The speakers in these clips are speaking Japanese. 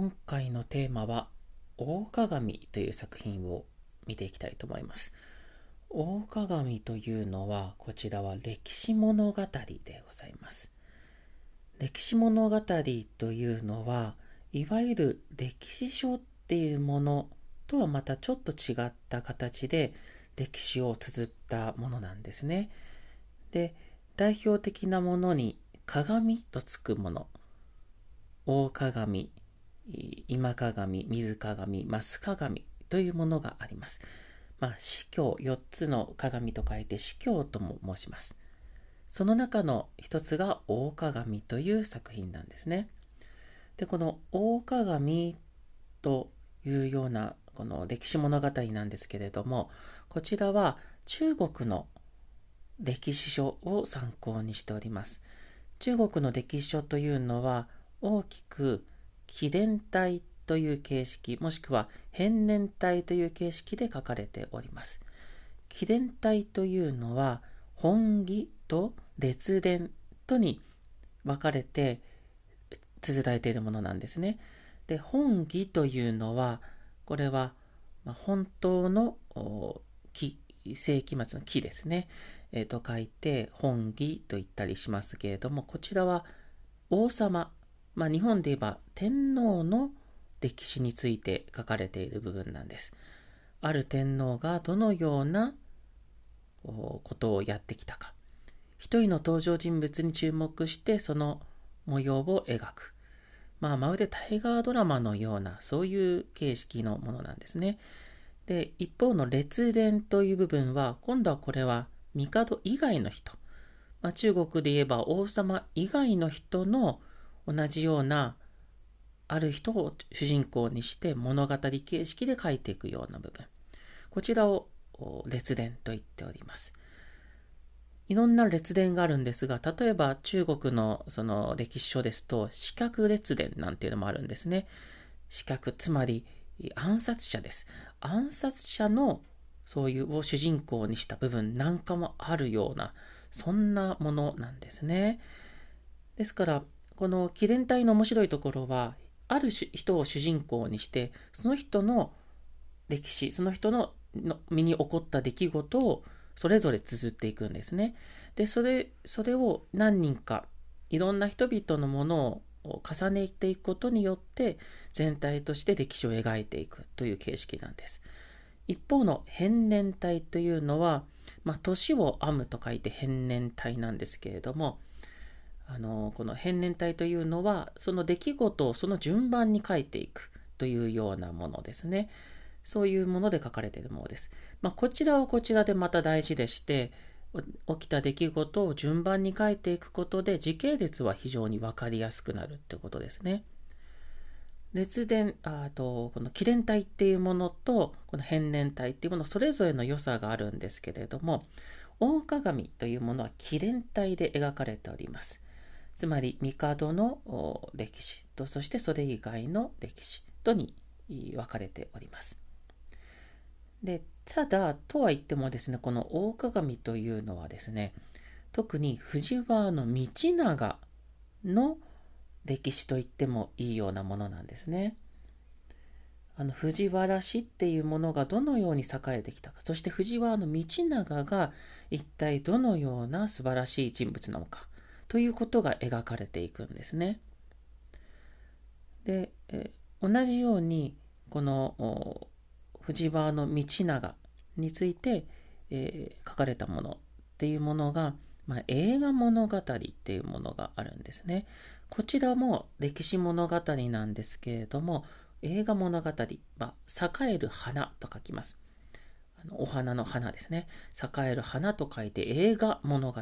今回のテーマは大鏡という作品を見ていきたいと思います。大鏡というのはこちらは歴史物語でございます。歴史物語というのはいわゆる歴史書っていうものとはまたちょっと違った形で歴史を綴ったものなんですね。で代表的なものに鏡とつくもの。大鏡、今鏡、水鏡、増鏡というものがあります。まあ、司教、4つの鏡と書いて司教とも申します。その中の一つが大鏡という作品なんですね。で、この大鏡というようなこの歴史物語なんですけれども、こちらは中国の歴史書を参考にしております。中国の歴史書というのは大きく紀伝体という形式もしくは変年体という形式で書かれております。紀伝体というのは本義と列伝とに分かれて綴られているものなんですね。で本義というのはこれは本当の世紀末の木ですね、えー、と書いて本義と言ったりしますけれどもこちらは王様まあ、日本で言えば天皇の歴史について書かれている部分なんです。ある天皇がどのようなことをやってきたか。一人の登場人物に注目してその模様を描く。まあ、まるで大河ドラマのような、そういう形式のものなんですね。で、一方の列伝という部分は、今度はこれは帝以外の人。まあ、中国で言えば王様以外の人の同じようなある人を主人公にして物語形式で書いていくような部分。こちらを列伝と言っております。いろんな列伝があるんですが例えば中国のその歴史書ですと四角列伝なんていうのもあるんですね。四角つまり暗殺者です。暗殺者のそういうを主人公にした部分なんかもあるようなそんなものなんですね。ですからこの記伝体の面白いところは、ある人を主人公にして、その人の歴史、その人の身に起こった出来事をそれぞれ綴っていくんですね。で、それ、それを何人か、いろんな人々のものを重ねていくことによって、全体として歴史を描いていくという形式なんです。一方の変年体というのは、まあ、年を編むと書いて変年体なんですけれども、あのこの変年体というのはその出来事をその順番に書いていくというようなものですね。そういうもので書かれているものです。まあ、こちらはこちらでまた大事でして起きた出来事を順番に書いていくことで時系列は非常に分かりやすくなるってことですね。熱伝あとこの記伝体っていうものとこの変年体っていうものそれぞれの良さがあるんですけれども大鏡というものは記伝体で描かれております。つまり帝の歴史とそしてそれ以外の歴史とに分かれております。でただとは言ってもですねこの大鏡というのはですね特に藤原道長の歴史と言ってもいいようなものなんですね。あの藤原氏っていうものがどのように栄えてきたかそして藤原道長が一体どのような素晴らしい人物なのかということが描かれていくんですね。で、え同じようにこの藤原道長について、えー、書かれたものっていうものが、まあ、映画物語っていうものがあるんですね。こちらも歴史物語なんですけれども映画物語、まあ、栄える花と書きます。あのお花の花ですね。栄える花と書いて映画物語。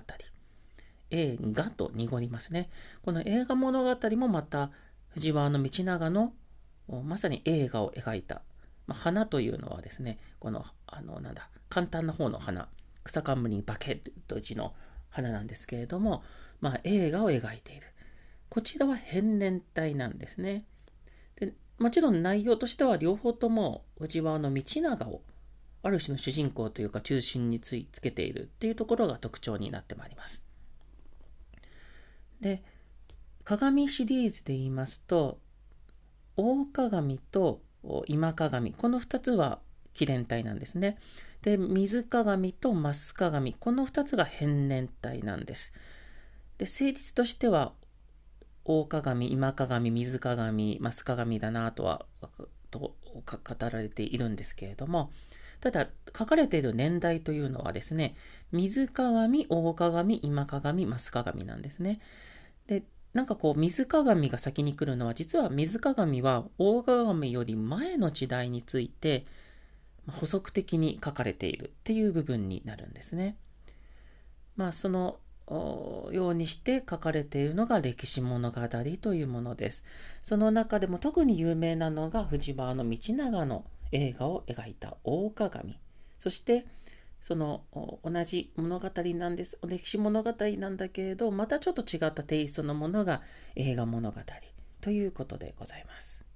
映画と濁りますね。この映画物語もまた藤原道長のまさに映画を描いた、まあ、花というのはですね、この、あの、なんだ、簡単な方の花、草冠に化けという字の花なんですけれども、まあ、映画を描いている。こちらは変年体なんですね。でもちろん内容としては両方とも藤原道長をある種の主人公というか中心についつけているっていうところが特徴になってまいります。で、鏡シリーズで言いますと、大鏡と今鏡、この2つは気連体なんですね。で、水鏡と増鏡、この2つが変念体なんです。で、成立としては、大鏡、今鏡、水鏡、増鏡だなとは、と語られているんですけれども、ただ、書かれている年代というのはですね、水鏡、大鏡、今鏡、増鏡なんですね。で、なんかこう、水鏡が先に来るのは、実は水鏡は大鏡より前の時代について、補足的に書かれているっていう部分になるんですね。まあ、そのようにして書かれているのが歴史物語というものです。その中でも特に有名なのが藤原道長の映画を描いた大鏡。そしてその同じ物語なんです。歴史物語なんだけれど、またちょっと違ったテイストのものが映画物語ということでございます。